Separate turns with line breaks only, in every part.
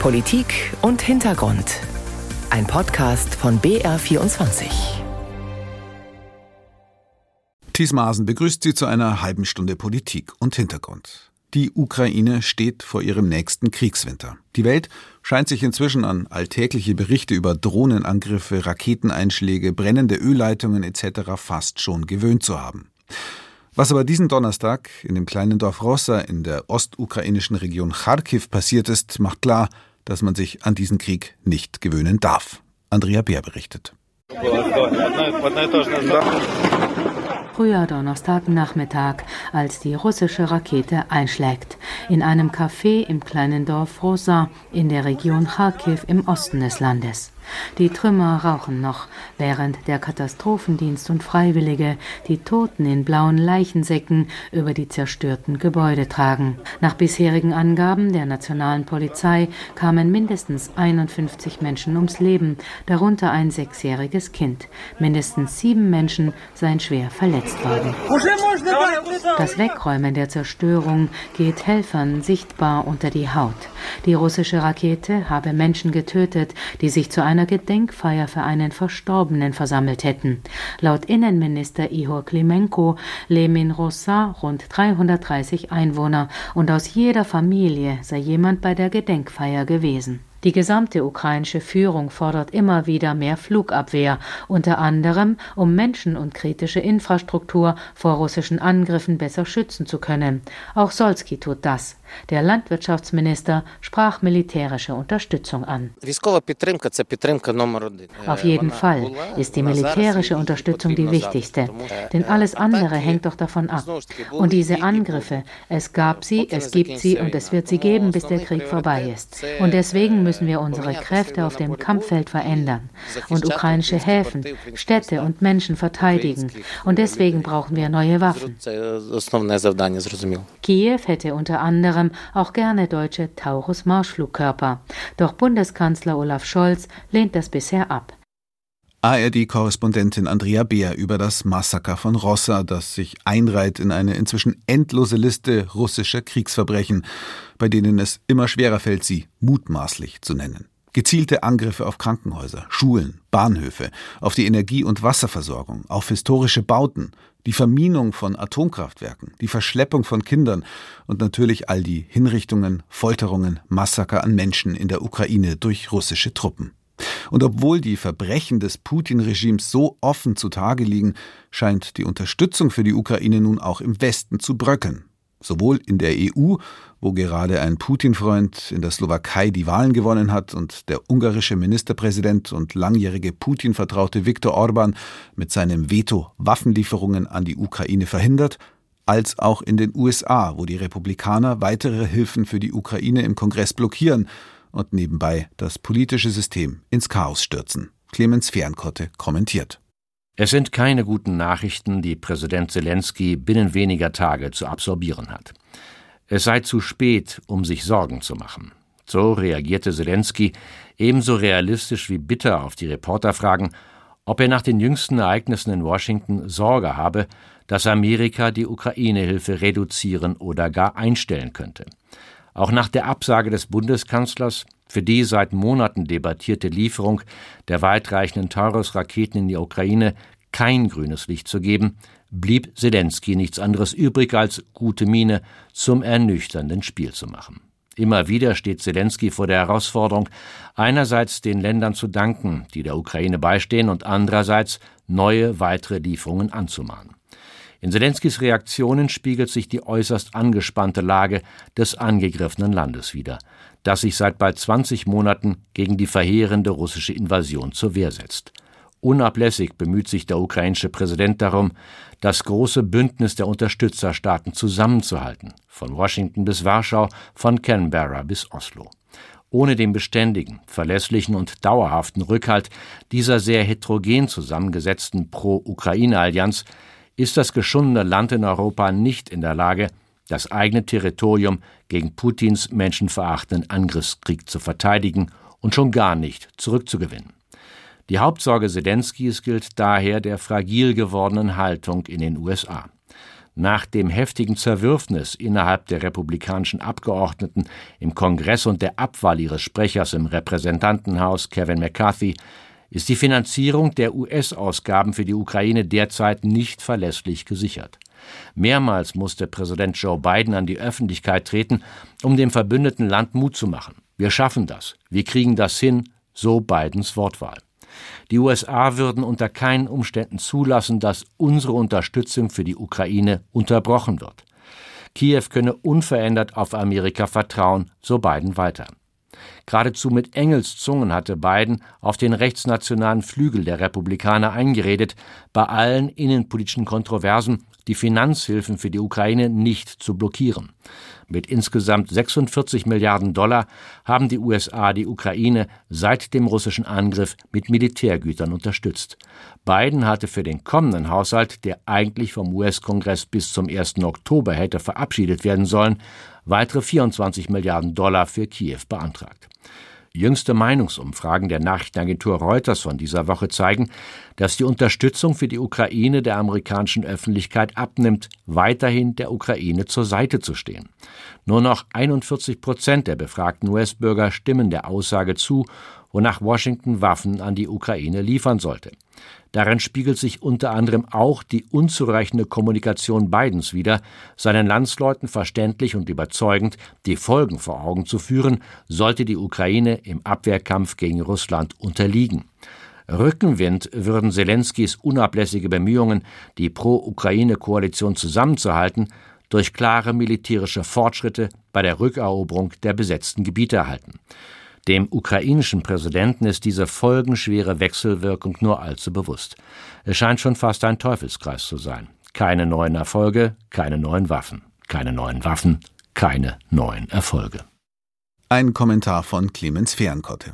Politik und Hintergrund. Ein Podcast von BR24.
Thies Maaßen begrüßt Sie zu einer halben Stunde Politik und Hintergrund. Die Ukraine steht vor ihrem nächsten Kriegswinter. Die Welt scheint sich inzwischen an alltägliche Berichte über Drohnenangriffe, Raketeneinschläge, brennende Ölleitungen etc. fast schon gewöhnt zu haben. Was aber diesen Donnerstag in dem kleinen Dorf Rossa in der ostukrainischen Region Kharkiv passiert ist, macht klar, dass man sich an diesen Krieg nicht gewöhnen darf. Andrea Bär berichtet.
Früher Donnerstagnachmittag, als die russische Rakete einschlägt, in einem Café im kleinen Dorf Rosa in der Region Kharkiv im Osten des Landes. Die Trümmer rauchen noch, während der Katastrophendienst und Freiwillige die Toten in blauen Leichensäcken über die zerstörten Gebäude tragen. Nach bisherigen Angaben der nationalen Polizei kamen mindestens 51 Menschen ums Leben, darunter ein sechsjähriges Kind. Mindestens sieben Menschen seien schwer verletzt worden. Das Wegräumen der Zerstörung geht Helfern sichtbar unter die Haut. Die russische Rakete habe Menschen getötet, die sich zu einer Gedenkfeier für einen Verstorbenen versammelt hätten. Laut Innenminister Ihor Klimenko leben in Rossa rund 330 Einwohner und aus jeder Familie sei jemand bei der Gedenkfeier gewesen. Die gesamte ukrainische Führung fordert immer wieder mehr Flugabwehr, unter anderem um Menschen und kritische Infrastruktur vor russischen Angriffen besser schützen zu können. Auch Solski tut das. Der Landwirtschaftsminister sprach militärische Unterstützung an. Auf jeden Fall ist die militärische Unterstützung die wichtigste, denn alles andere hängt doch davon ab. Und diese Angriffe, es gab sie, es gibt sie und es wird sie geben, bis der Krieg vorbei ist. Und deswegen müssen wir unsere Kräfte auf dem Kampffeld verändern und ukrainische Häfen, Städte und Menschen verteidigen. Und deswegen brauchen wir neue Waffen. Kiew hätte unter anderem auch gerne deutsche Taurus-Marschflugkörper. Doch Bundeskanzler Olaf Scholz lehnt das bisher ab.
ARD-Korrespondentin Andrea Beer über das Massaker von Rossa, das sich einreiht in eine inzwischen endlose Liste russischer Kriegsverbrechen, bei denen es immer schwerer fällt, sie mutmaßlich zu nennen. Gezielte Angriffe auf Krankenhäuser, Schulen, Bahnhöfe, auf die Energie- und Wasserversorgung, auf historische Bauten, die Verminung von Atomkraftwerken, die Verschleppung von Kindern und natürlich all die Hinrichtungen, Folterungen, Massaker an Menschen in der Ukraine durch russische Truppen. Und obwohl die Verbrechen des Putin-Regimes so offen zutage liegen, scheint die Unterstützung für die Ukraine nun auch im Westen zu bröckeln. Sowohl in der EU, wo gerade ein Putin-Freund in der Slowakei die Wahlen gewonnen hat und der ungarische Ministerpräsident und langjährige Putin-Vertraute Viktor Orban mit seinem Veto Waffenlieferungen an die Ukraine verhindert, als auch in den USA, wo die Republikaner weitere Hilfen für die Ukraine im Kongress blockieren und nebenbei das politische System ins Chaos stürzen. Clemens Fernkotte kommentiert.
Es sind keine guten Nachrichten, die Präsident Zelensky binnen weniger Tage zu absorbieren hat. Es sei zu spät, um sich Sorgen zu machen. So reagierte Zelensky ebenso realistisch wie bitter auf die Reporterfragen, ob er nach den jüngsten Ereignissen in Washington Sorge habe, dass Amerika die Ukraine-Hilfe reduzieren oder gar einstellen könnte. Auch nach der Absage des Bundeskanzlers für die seit Monaten debattierte Lieferung der weitreichenden Taurus-Raketen in die Ukraine kein grünes Licht zu geben, blieb Zelensky nichts anderes übrig, als gute Miene zum ernüchternden Spiel zu machen. Immer wieder steht Zelensky vor der Herausforderung, einerseits den Ländern zu danken, die der Ukraine beistehen, und andererseits neue weitere Lieferungen anzumahnen. In Zelenskys Reaktionen spiegelt sich die äußerst angespannte Lage des angegriffenen Landes wider, das sich seit bald 20 Monaten gegen die verheerende russische Invasion zur Wehr setzt. Unablässig bemüht sich der ukrainische Präsident darum, das große Bündnis der Unterstützerstaaten zusammenzuhalten, von Washington bis Warschau, von Canberra bis Oslo. Ohne den beständigen, verlässlichen und dauerhaften Rückhalt dieser sehr heterogen zusammengesetzten Pro-Ukraine-Allianz ist das geschundene Land in Europa nicht in der Lage, das eigene Territorium gegen Putins menschenverachtenden Angriffskrieg zu verteidigen und schon gar nicht zurückzugewinnen. Die Hauptsorge Zelenskys gilt daher der fragil gewordenen Haltung in den USA. Nach dem heftigen Zerwürfnis innerhalb der republikanischen Abgeordneten im Kongress und der Abwahl ihres Sprechers im Repräsentantenhaus Kevin McCarthy ist die Finanzierung der US-Ausgaben für die Ukraine derzeit nicht verlässlich gesichert. Mehrmals musste Präsident Joe Biden an die Öffentlichkeit treten, um dem verbündeten Land Mut zu machen. Wir schaffen das. Wir kriegen das hin, so Bidens Wortwahl. Die USA würden unter keinen Umständen zulassen, dass unsere Unterstützung für die Ukraine unterbrochen wird. Kiew könne unverändert auf Amerika vertrauen, so Biden weiter. Geradezu mit Engelszungen hatte Biden auf den rechtsnationalen Flügel der Republikaner eingeredet, bei allen innenpolitischen Kontroversen die Finanzhilfen für die Ukraine nicht zu blockieren. Mit insgesamt 46 Milliarden Dollar haben die USA die Ukraine seit dem russischen Angriff mit Militärgütern unterstützt. Biden hatte für den kommenden Haushalt, der eigentlich vom US-Kongress bis zum 1. Oktober hätte verabschiedet werden sollen, weitere 24 Milliarden Dollar für Kiew beantragt. Jüngste Meinungsumfragen der Nachrichtenagentur Reuters von dieser Woche zeigen, dass die Unterstützung für die Ukraine der amerikanischen Öffentlichkeit abnimmt, weiterhin der Ukraine zur Seite zu stehen. Nur noch 41 Prozent der befragten US-Bürger stimmen der Aussage zu, wonach Washington Waffen an die Ukraine liefern sollte. Darin spiegelt sich unter anderem auch die unzureichende Kommunikation Bidens wider, seinen Landsleuten verständlich und überzeugend die Folgen vor Augen zu führen, sollte die Ukraine im Abwehrkampf gegen Russland unterliegen. Rückenwind würden Zelenskys unablässige Bemühungen, die Pro-Ukraine-Koalition zusammenzuhalten, durch klare militärische Fortschritte bei der Rückeroberung der besetzten Gebiete erhalten. Dem ukrainischen Präsidenten ist diese folgenschwere Wechselwirkung nur allzu bewusst. Es scheint schon fast ein Teufelskreis zu sein. Keine neuen Erfolge, keine neuen Waffen. Keine neuen Waffen, keine neuen Erfolge.
Ein Kommentar von Clemens Fehrenkotte.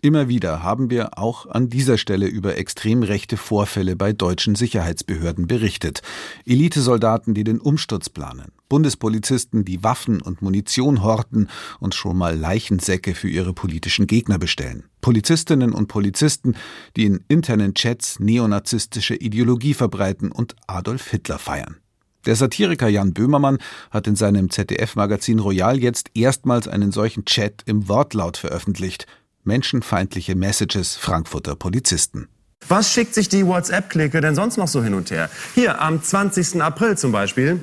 Immer wieder haben wir auch an dieser Stelle über extrem rechte Vorfälle bei deutschen Sicherheitsbehörden berichtet. Elitesoldaten, die den Umsturz planen, Bundespolizisten, die Waffen und Munition horten und schon mal Leichensäcke für ihre politischen Gegner bestellen. Polizistinnen und Polizisten, die in internen Chats neonazistische Ideologie verbreiten und Adolf Hitler feiern. Der Satiriker Jan Böhmermann hat in seinem ZDF-Magazin Royal jetzt erstmals einen solchen Chat im Wortlaut veröffentlicht menschenfeindliche Messages Frankfurter Polizisten.
Was schickt sich die WhatsApp-Clique denn sonst noch so hin und her? Hier am 20. April zum Beispiel.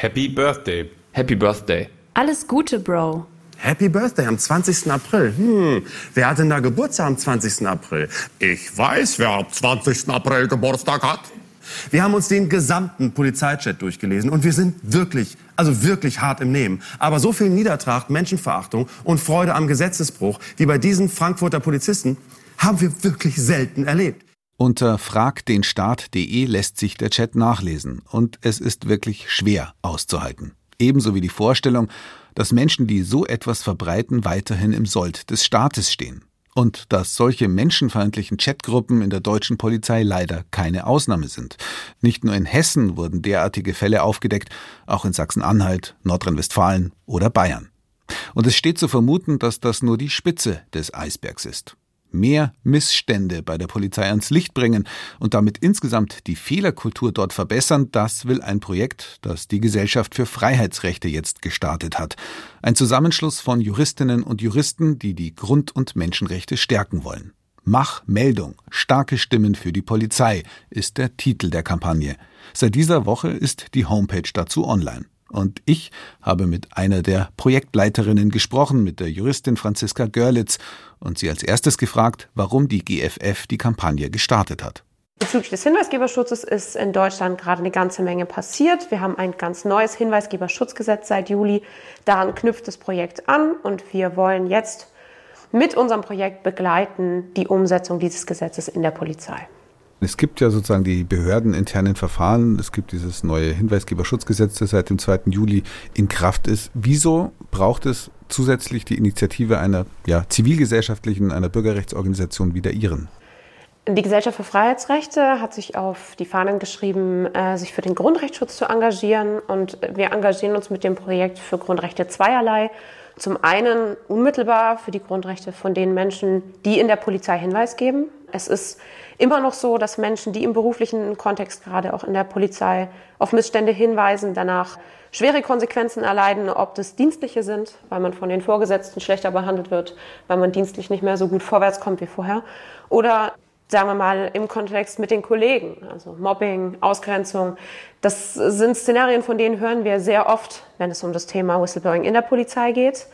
Happy Birthday.
Happy Birthday.
Alles Gute, Bro.
Happy Birthday am 20. April. Hm, wer hat denn da Geburtstag am 20. April?
Ich weiß, wer am 20. April Geburtstag hat.
Wir haben uns den gesamten Polizeichat durchgelesen und wir sind wirklich, also wirklich hart im Nehmen. Aber so viel Niedertracht, Menschenverachtung und Freude am Gesetzesbruch wie bei diesen Frankfurter Polizisten haben wir wirklich selten erlebt.
Unter fragdenstaat.de lässt sich der Chat nachlesen und es ist wirklich schwer auszuhalten. Ebenso wie die Vorstellung, dass Menschen, die so etwas verbreiten, weiterhin im Sold des Staates stehen. Und dass solche menschenfeindlichen Chatgruppen in der deutschen Polizei leider keine Ausnahme sind. Nicht nur in Hessen wurden derartige Fälle aufgedeckt, auch in Sachsen-Anhalt, Nordrhein-Westfalen oder Bayern. Und es steht zu vermuten, dass das nur die Spitze des Eisbergs ist mehr Missstände bei der Polizei ans Licht bringen und damit insgesamt die Fehlerkultur dort verbessern, das will ein Projekt, das die Gesellschaft für Freiheitsrechte jetzt gestartet hat. Ein Zusammenschluss von Juristinnen und Juristen, die die Grund- und Menschenrechte stärken wollen. Mach Meldung. Starke Stimmen für die Polizei ist der Titel der Kampagne. Seit dieser Woche ist die Homepage dazu online. Und ich habe mit einer der Projektleiterinnen gesprochen, mit der Juristin Franziska Görlitz, und sie als erstes gefragt, warum die GFF die Kampagne gestartet hat.
Bezüglich des Hinweisgeberschutzes ist in Deutschland gerade eine ganze Menge passiert. Wir haben ein ganz neues Hinweisgeberschutzgesetz seit Juli. Daran knüpft das Projekt an und wir wollen jetzt mit unserem Projekt begleiten die Umsetzung dieses Gesetzes in der Polizei.
Es gibt ja sozusagen die behördeninternen Verfahren. Es gibt dieses neue Hinweisgeberschutzgesetz, das seit dem 2. Juli in Kraft ist. Wieso braucht es zusätzlich die Initiative einer ja, zivilgesellschaftlichen, einer Bürgerrechtsorganisation wie der Ihren?
Die Gesellschaft für Freiheitsrechte hat sich auf die Fahnen geschrieben, äh, sich für den Grundrechtsschutz zu engagieren. Und wir engagieren uns mit dem Projekt für Grundrechte zweierlei. Zum einen unmittelbar für die Grundrechte von den Menschen, die in der Polizei Hinweis geben. Es ist immer noch so, dass Menschen, die im beruflichen Kontext gerade auch in der Polizei auf Missstände hinweisen, danach schwere Konsequenzen erleiden, ob das dienstliche sind, weil man von den Vorgesetzten schlechter behandelt wird, weil man dienstlich nicht mehr so gut vorwärts kommt wie vorher, oder sagen wir mal, im Kontext mit den Kollegen, also Mobbing, Ausgrenzung. Das sind Szenarien, von denen hören wir sehr oft, wenn es um das Thema Whistleblowing in der Polizei geht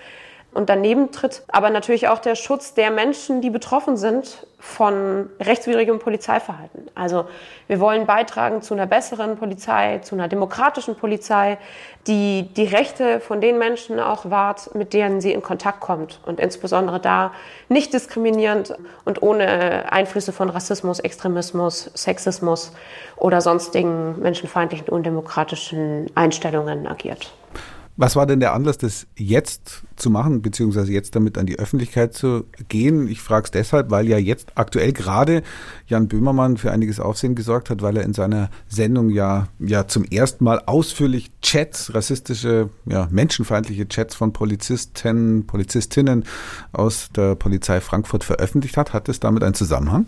und daneben tritt aber natürlich auch der Schutz der Menschen, die betroffen sind von rechtswidrigem Polizeiverhalten. Also wir wollen beitragen zu einer besseren Polizei, zu einer demokratischen Polizei, die die Rechte von den Menschen auch wahrt, mit denen sie in Kontakt kommt und insbesondere da nicht diskriminierend und ohne Einflüsse von Rassismus, Extremismus, Sexismus oder sonstigen menschenfeindlichen, undemokratischen Einstellungen agiert.
Was war denn der Anlass, das jetzt zu machen, beziehungsweise jetzt damit an die Öffentlichkeit zu gehen? Ich frage es deshalb, weil ja jetzt aktuell gerade Jan Böhmermann für einiges Aufsehen gesorgt hat, weil er in seiner Sendung ja, ja zum ersten Mal ausführlich Chats, rassistische, ja, menschenfeindliche Chats von Polizisten, Polizistinnen aus der Polizei Frankfurt veröffentlicht hat. Hat es damit einen Zusammenhang?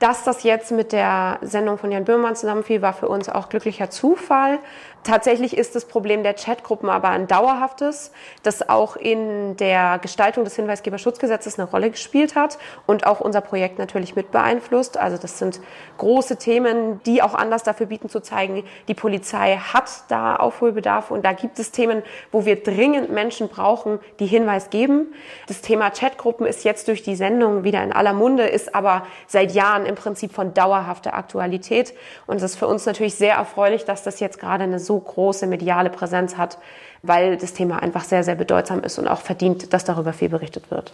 Dass das jetzt mit der Sendung von Jan Böhmermann zusammenfiel, war für uns auch glücklicher Zufall. Tatsächlich ist das Problem der Chatgruppen aber ein dauerhaftes, das auch in der Gestaltung des Hinweisgeberschutzgesetzes eine Rolle gespielt hat und auch unser Projekt natürlich mit beeinflusst. Also das sind große Themen, die auch Anlass dafür bieten zu zeigen, die Polizei hat da Aufholbedarf und da gibt es Themen, wo wir dringend Menschen brauchen, die Hinweis geben. Das Thema Chatgruppen ist jetzt durch die Sendung wieder in aller Munde, ist aber seit Jahren im Prinzip von dauerhafter Aktualität und es ist für uns natürlich sehr erfreulich, dass das jetzt gerade eine so so große mediale Präsenz hat, weil das Thema einfach sehr, sehr bedeutsam ist und auch verdient, dass darüber viel berichtet wird.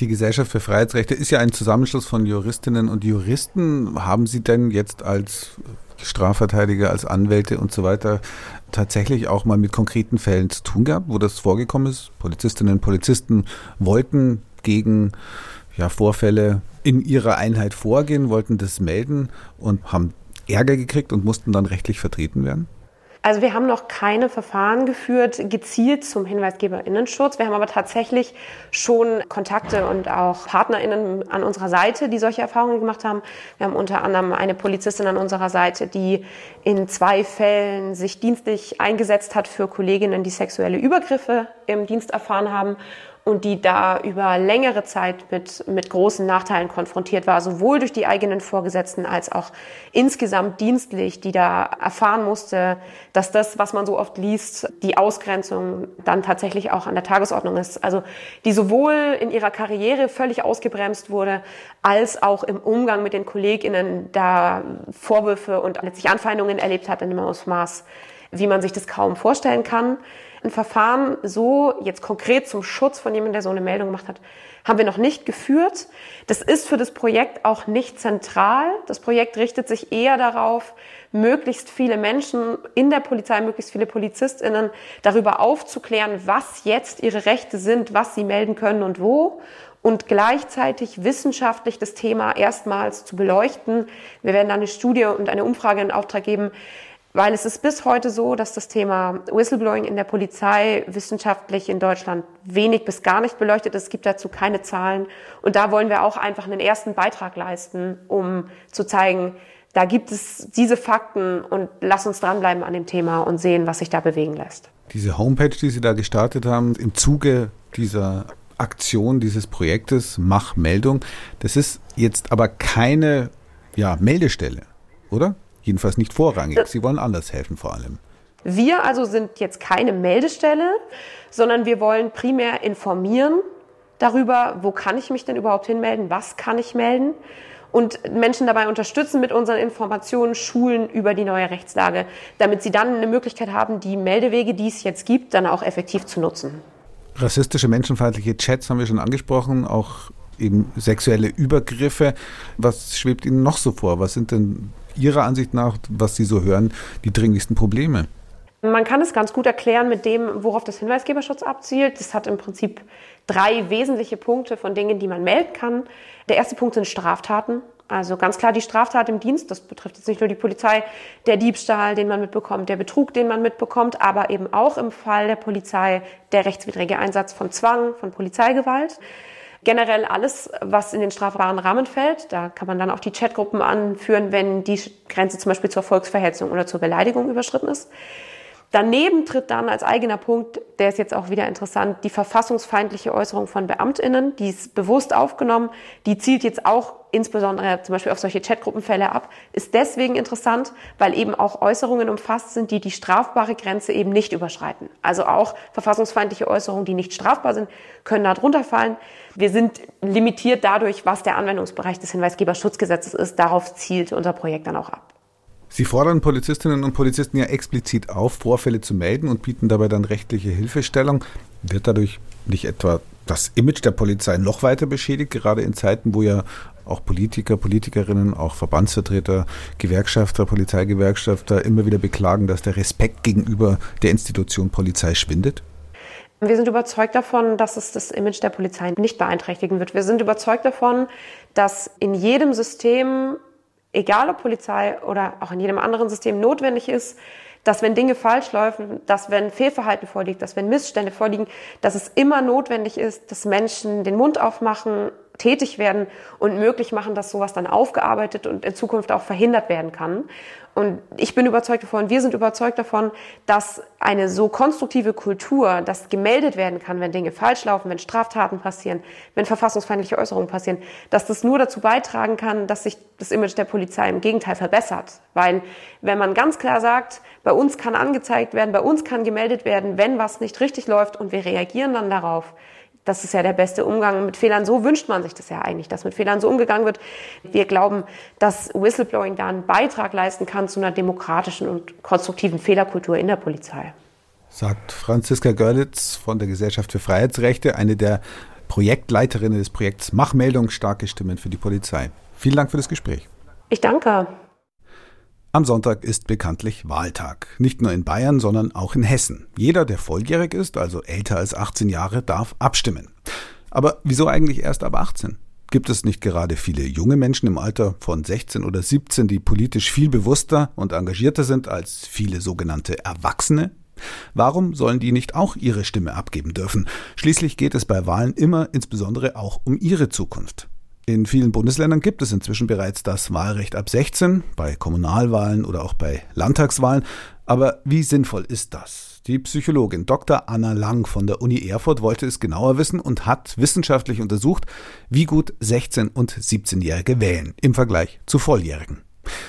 Die Gesellschaft für Freiheitsrechte ist ja ein Zusammenschluss von Juristinnen und Juristen. Haben Sie denn jetzt als Strafverteidiger, als Anwälte und so weiter tatsächlich auch mal mit konkreten Fällen zu tun gehabt, wo das vorgekommen ist? Polizistinnen und Polizisten wollten gegen ja, Vorfälle in ihrer Einheit vorgehen, wollten das melden und haben Ärger gekriegt und mussten dann rechtlich vertreten werden?
Also wir haben noch keine Verfahren geführt, gezielt zum Hinweisgeberinnenschutz. Wir haben aber tatsächlich schon Kontakte und auch PartnerInnen an unserer Seite, die solche Erfahrungen gemacht haben. Wir haben unter anderem eine Polizistin an unserer Seite, die in zwei Fällen sich dienstlich eingesetzt hat für Kolleginnen, die sexuelle Übergriffe im Dienst erfahren haben und die da über längere Zeit mit, mit großen Nachteilen konfrontiert war, sowohl durch die eigenen Vorgesetzten als auch insgesamt dienstlich, die da erfahren musste, dass das, was man so oft liest, die Ausgrenzung dann tatsächlich auch an der Tagesordnung ist. Also die sowohl in ihrer Karriere völlig ausgebremst wurde, als auch im Umgang mit den KollegInnen da Vorwürfe und letztlich Anfeindungen erlebt hat in einem Ausmaß, wie man sich das kaum vorstellen kann. Ein Verfahren so jetzt konkret zum Schutz von jemandem, der so eine Meldung gemacht hat, haben wir noch nicht geführt. Das ist für das Projekt auch nicht zentral. Das Projekt richtet sich eher darauf, möglichst viele Menschen in der Polizei, möglichst viele Polizistinnen darüber aufzuklären, was jetzt ihre Rechte sind, was sie melden können und wo und gleichzeitig wissenschaftlich das Thema erstmals zu beleuchten. Wir werden eine Studie und eine Umfrage in Auftrag geben, weil es ist bis heute so, dass das Thema Whistleblowing in der Polizei wissenschaftlich in Deutschland wenig bis gar nicht beleuchtet ist. Es gibt dazu keine Zahlen. Und da wollen wir auch einfach einen ersten Beitrag leisten, um zu zeigen, da gibt es diese Fakten und lass uns dranbleiben an dem Thema und sehen, was sich da bewegen lässt.
Diese Homepage, die Sie da gestartet haben, im Zuge dieser Aktion, dieses Projektes Mach Meldung, das ist jetzt aber keine ja, Meldestelle, oder? Jedenfalls nicht vorrangig. Sie wollen anders helfen vor allem.
Wir also sind jetzt keine Meldestelle, sondern wir wollen primär informieren darüber, wo kann ich mich denn überhaupt hinmelden, was kann ich melden und Menschen dabei unterstützen mit unseren Informationen, Schulen über die neue Rechtslage, damit sie dann eine Möglichkeit haben, die Meldewege, die es jetzt gibt, dann auch effektiv zu nutzen.
Rassistische, menschenfeindliche Chats haben wir schon angesprochen, auch eben sexuelle Übergriffe. Was schwebt Ihnen noch so vor? Was sind denn Ihrer Ansicht nach, was Sie so hören, die dringlichsten Probleme?
Man kann es ganz gut erklären mit dem, worauf das Hinweisgeberschutz abzielt. Das hat im Prinzip drei wesentliche Punkte von Dingen, die man melden kann. Der erste Punkt sind Straftaten. Also ganz klar die Straftat im Dienst, das betrifft jetzt nicht nur die Polizei, der Diebstahl, den man mitbekommt, der Betrug, den man mitbekommt, aber eben auch im Fall der Polizei der rechtswidrige Einsatz von Zwang, von Polizeigewalt. Generell alles, was in den strafbaren Rahmen fällt. Da kann man dann auch die Chatgruppen anführen, wenn die Grenze zum Beispiel zur Volksverhetzung oder zur Beleidigung überschritten ist. Daneben tritt dann als eigener Punkt, der ist jetzt auch wieder interessant, die verfassungsfeindliche Äußerung von Beamtinnen, die ist bewusst aufgenommen, die zielt jetzt auch insbesondere zum Beispiel auf solche Chatgruppenfälle ab, ist deswegen interessant, weil eben auch Äußerungen umfasst sind, die die strafbare Grenze eben nicht überschreiten. Also auch verfassungsfeindliche Äußerungen, die nicht strafbar sind, können da drunter fallen. Wir sind limitiert dadurch, was der Anwendungsbereich des Hinweisgeberschutzgesetzes ist. Darauf zielt unser Projekt dann auch ab.
Sie fordern Polizistinnen und Polizisten ja explizit auf, Vorfälle zu melden und bieten dabei dann rechtliche Hilfestellung. Wird dadurch nicht etwa das Image der Polizei noch weiter beschädigt, gerade in Zeiten, wo ja auch Politiker, Politikerinnen, auch Verbandsvertreter, Gewerkschafter, Polizeigewerkschafter immer wieder beklagen, dass der Respekt gegenüber der Institution Polizei schwindet?
Wir sind überzeugt davon, dass es das Image der Polizei nicht beeinträchtigen wird. Wir sind überzeugt davon, dass in jedem System egal ob Polizei oder auch in jedem anderen System notwendig ist, dass wenn Dinge falsch laufen, dass wenn Fehlverhalten vorliegt, dass wenn Missstände vorliegen, dass es immer notwendig ist, dass Menschen den Mund aufmachen, tätig werden und möglich machen, dass sowas dann aufgearbeitet und in Zukunft auch verhindert werden kann. Und ich bin überzeugt davon, wir sind überzeugt davon, dass eine so konstruktive Kultur, dass gemeldet werden kann, wenn Dinge falsch laufen, wenn Straftaten passieren, wenn verfassungsfeindliche Äußerungen passieren, dass das nur dazu beitragen kann, dass sich das Image der Polizei im Gegenteil verbessert. Weil wenn man ganz klar sagt, bei uns kann angezeigt werden, bei uns kann gemeldet werden, wenn was nicht richtig läuft und wir reagieren dann darauf, das ist ja der beste Umgang mit Fehlern. So wünscht man sich das ja eigentlich, dass mit Fehlern so umgegangen wird. Wir glauben, dass Whistleblowing da einen Beitrag leisten kann zu einer demokratischen und konstruktiven Fehlerkultur in der Polizei.
Sagt Franziska Görlitz von der Gesellschaft für Freiheitsrechte, eine der Projektleiterinnen des Projekts Machmeldung starke Stimmen für die Polizei. Vielen Dank für das Gespräch.
Ich danke.
Am Sonntag ist bekanntlich Wahltag. Nicht nur in Bayern, sondern auch in Hessen. Jeder, der volljährig ist, also älter als 18 Jahre, darf abstimmen. Aber wieso eigentlich erst ab 18? Gibt es nicht gerade viele junge Menschen im Alter von 16 oder 17, die politisch viel bewusster und engagierter sind als viele sogenannte Erwachsene? Warum sollen die nicht auch ihre Stimme abgeben dürfen? Schließlich geht es bei Wahlen immer insbesondere auch um ihre Zukunft. In vielen Bundesländern gibt es inzwischen bereits das Wahlrecht ab 16, bei Kommunalwahlen oder auch bei Landtagswahlen. Aber wie sinnvoll ist das? Die Psychologin Dr. Anna Lang von der Uni Erfurt wollte es genauer wissen und hat wissenschaftlich untersucht, wie gut 16- und 17-Jährige wählen im Vergleich zu Volljährigen.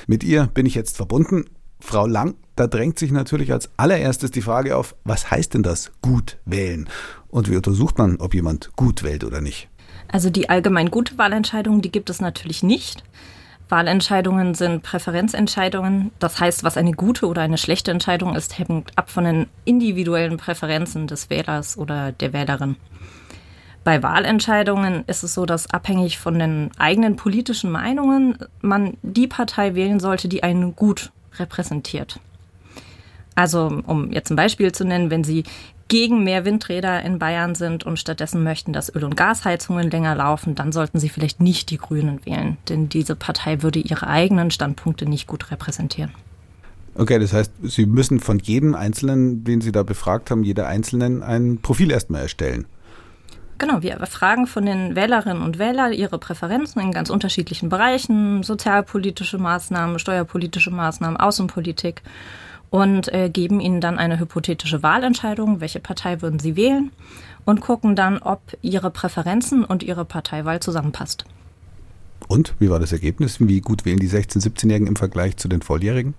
Mit ihr bin ich jetzt verbunden. Frau Lang, da drängt sich natürlich als allererstes die Frage auf, was heißt denn das gut wählen? Und wie untersucht man, ob jemand gut wählt oder nicht?
Also die allgemein gute Wahlentscheidung, die gibt es natürlich nicht. Wahlentscheidungen sind Präferenzentscheidungen. Das heißt, was eine gute oder eine schlechte Entscheidung ist, hängt ab von den individuellen Präferenzen des Wählers oder der Wählerin. Bei Wahlentscheidungen ist es so, dass abhängig von den eigenen politischen Meinungen man die Partei wählen sollte, die einen gut repräsentiert. Also, um jetzt ein Beispiel zu nennen, wenn Sie gegen mehr Windräder in Bayern sind und stattdessen möchten, dass Öl- und Gasheizungen länger laufen, dann sollten sie vielleicht nicht die Grünen wählen, denn diese Partei würde ihre eigenen Standpunkte nicht gut repräsentieren.
Okay, das heißt, Sie müssen von jedem Einzelnen, den Sie da befragt haben, jeder Einzelnen ein Profil erstmal erstellen.
Genau, wir befragen von den Wählerinnen und Wählern ihre Präferenzen in ganz unterschiedlichen Bereichen, sozialpolitische Maßnahmen, steuerpolitische Maßnahmen, Außenpolitik und äh, geben ihnen dann eine hypothetische Wahlentscheidung, welche Partei würden sie wählen und gucken dann, ob ihre Präferenzen und ihre Parteiwahl zusammenpasst.
Und wie war das Ergebnis? Wie gut wählen die 16-, 17-Jährigen im Vergleich zu den Volljährigen?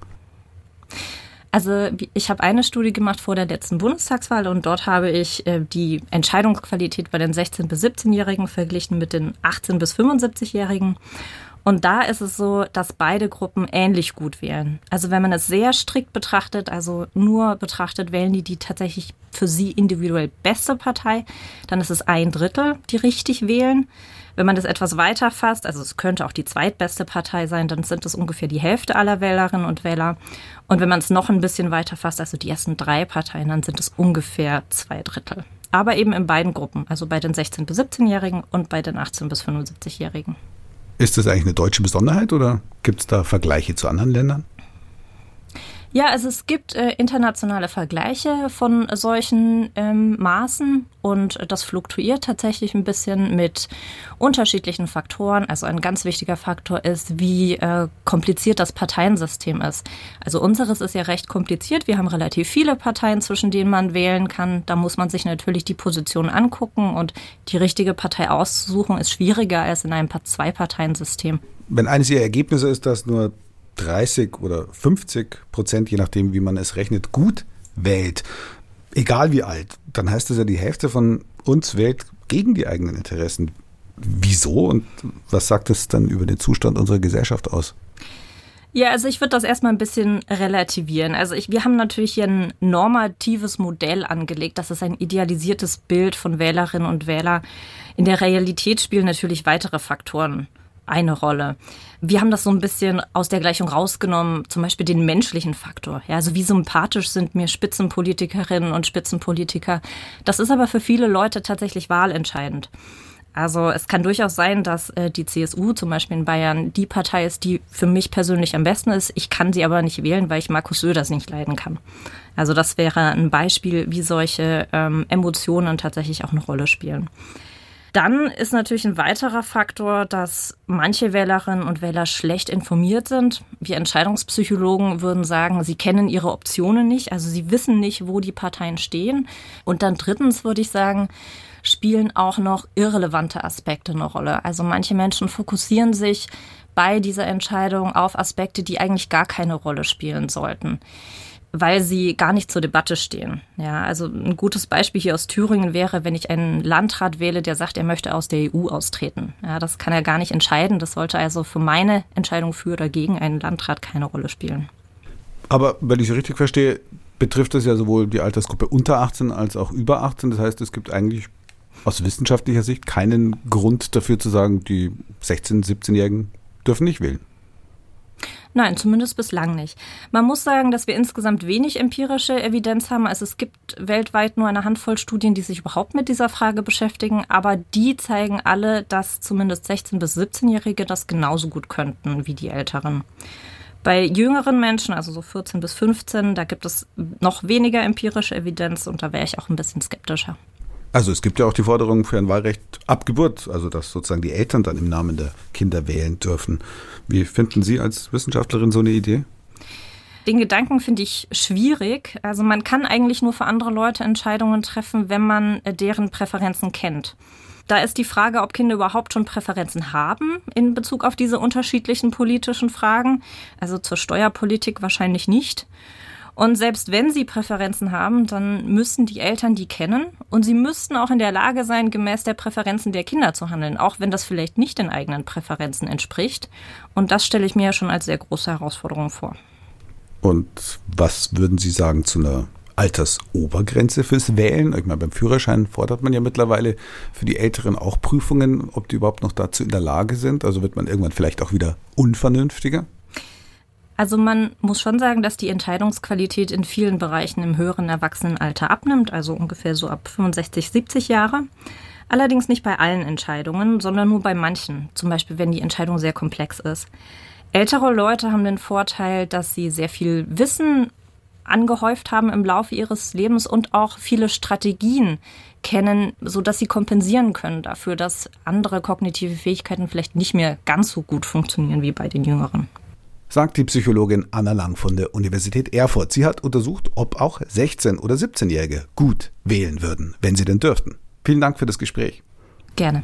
Also ich habe eine Studie gemacht vor der letzten Bundestagswahl und dort habe ich äh, die Entscheidungsqualität bei den 16- bis 17-Jährigen verglichen mit den 18- bis 75-Jährigen. Und da ist es so, dass beide Gruppen ähnlich gut wählen. Also wenn man es sehr strikt betrachtet, also nur betrachtet, wählen die die tatsächlich für sie individuell beste Partei, dann ist es ein Drittel, die richtig wählen. Wenn man das etwas weiter fasst, also es könnte auch die zweitbeste Partei sein, dann sind es ungefähr die Hälfte aller Wählerinnen und Wähler. Und wenn man es noch ein bisschen weiter fasst, also die ersten drei Parteien, dann sind es ungefähr zwei Drittel. Aber eben in beiden Gruppen, also bei den 16- bis 17-Jährigen und bei den 18- bis 75-Jährigen.
Ist das eigentlich eine deutsche Besonderheit oder gibt es da Vergleiche zu anderen Ländern?
Ja, also es gibt äh, internationale Vergleiche von solchen ähm, Maßen und das fluktuiert tatsächlich ein bisschen mit unterschiedlichen Faktoren. Also ein ganz wichtiger Faktor ist, wie äh, kompliziert das Parteiensystem ist. Also unseres ist ja recht kompliziert. Wir haben relativ viele Parteien, zwischen denen man wählen kann. Da muss man sich natürlich die Position angucken und die richtige Partei auszusuchen ist schwieriger als in einem Zwei-Parteien-System.
Wenn eines Ihrer Ergebnisse ist, dass nur 30 oder 50 Prozent, je nachdem, wie man es rechnet, gut wählt, egal wie alt, dann heißt das ja, die Hälfte von uns wählt gegen die eigenen Interessen. Wieso und was sagt es dann über den Zustand unserer Gesellschaft aus?
Ja, also ich würde das erstmal ein bisschen relativieren. Also ich, wir haben natürlich hier ein normatives Modell angelegt. Das ist ein idealisiertes Bild von Wählerinnen und Wählern. In der Realität spielen natürlich weitere Faktoren eine Rolle. Wir haben das so ein bisschen aus der Gleichung rausgenommen, zum Beispiel den menschlichen Faktor. Ja, also wie sympathisch sind mir Spitzenpolitikerinnen und Spitzenpolitiker. Das ist aber für viele Leute tatsächlich wahlentscheidend. Also es kann durchaus sein, dass äh, die CSU zum Beispiel in Bayern die Partei ist, die für mich persönlich am besten ist. Ich kann sie aber nicht wählen, weil ich Markus Söders nicht leiden kann. Also das wäre ein Beispiel, wie solche ähm, Emotionen tatsächlich auch eine Rolle spielen. Dann ist natürlich ein weiterer Faktor, dass manche Wählerinnen und Wähler schlecht informiert sind. Wir Entscheidungspsychologen würden sagen, sie kennen ihre Optionen nicht, also sie wissen nicht, wo die Parteien stehen. Und dann drittens würde ich sagen, spielen auch noch irrelevante Aspekte eine Rolle. Also manche Menschen fokussieren sich bei dieser Entscheidung auf Aspekte, die eigentlich gar keine Rolle spielen sollten weil sie gar nicht zur Debatte stehen. Ja, also ein gutes Beispiel hier aus Thüringen wäre, wenn ich einen Landrat wähle, der sagt, er möchte aus der EU austreten. Ja, das kann er gar nicht entscheiden. Das sollte also für meine Entscheidung für oder gegen einen Landrat keine Rolle spielen.
Aber wenn ich es richtig verstehe, betrifft das ja sowohl die Altersgruppe unter 18 als auch über 18. Das heißt, es gibt eigentlich aus wissenschaftlicher Sicht keinen Grund dafür zu sagen, die 16-, 17-Jährigen dürfen nicht wählen.
Nein, zumindest bislang nicht. Man muss sagen, dass wir insgesamt wenig empirische Evidenz haben. Also es gibt weltweit nur eine Handvoll Studien, die sich überhaupt mit dieser Frage beschäftigen, aber die zeigen alle, dass zumindest 16- bis 17-Jährige das genauso gut könnten wie die Älteren. Bei jüngeren Menschen, also so 14 bis 15, da gibt es noch weniger empirische Evidenz und da wäre ich auch ein bisschen skeptischer.
Also es gibt ja auch die Forderung für ein Wahlrecht ab Geburt, also dass sozusagen die Eltern dann im Namen der Kinder wählen dürfen. Wie finden Sie als Wissenschaftlerin so eine Idee?
Den Gedanken finde ich schwierig. Also man kann eigentlich nur für andere Leute Entscheidungen treffen, wenn man äh, deren Präferenzen kennt. Da ist die Frage, ob Kinder überhaupt schon Präferenzen haben in Bezug auf diese unterschiedlichen politischen Fragen. Also zur Steuerpolitik wahrscheinlich nicht. Und selbst wenn sie Präferenzen haben, dann müssen die Eltern die kennen und sie müssten auch in der Lage sein, gemäß der Präferenzen der Kinder zu handeln, auch wenn das vielleicht nicht den eigenen Präferenzen entspricht. Und das stelle ich mir ja schon als sehr große Herausforderung vor.
Und was würden Sie sagen zu einer Altersobergrenze fürs Wählen? Ich meine, beim Führerschein fordert man ja mittlerweile für die Älteren auch Prüfungen, ob die überhaupt noch dazu in der Lage sind. Also wird man irgendwann vielleicht auch wieder unvernünftiger?
Also man muss schon sagen, dass die Entscheidungsqualität in vielen Bereichen im höheren Erwachsenenalter abnimmt, also ungefähr so ab 65, 70 Jahre. Allerdings nicht bei allen Entscheidungen, sondern nur bei manchen, zum Beispiel wenn die Entscheidung sehr komplex ist. Ältere Leute haben den Vorteil, dass sie sehr viel Wissen angehäuft haben im Laufe ihres Lebens und auch viele Strategien kennen, so dass sie kompensieren können dafür, dass andere kognitive Fähigkeiten vielleicht nicht mehr ganz so gut funktionieren wie bei den Jüngeren
sagt die Psychologin Anna Lang von der Universität Erfurt. Sie hat untersucht, ob auch 16- oder 17-Jährige gut wählen würden, wenn sie denn dürften. Vielen Dank für das Gespräch.
Gerne.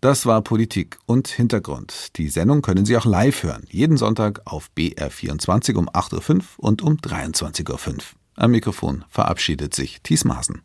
Das war Politik und Hintergrund. Die Sendung können Sie auch live hören, jeden Sonntag auf BR24 um 8.05 Uhr und um 23.05 Uhr. Am Mikrofon verabschiedet sich Thies Maaßen.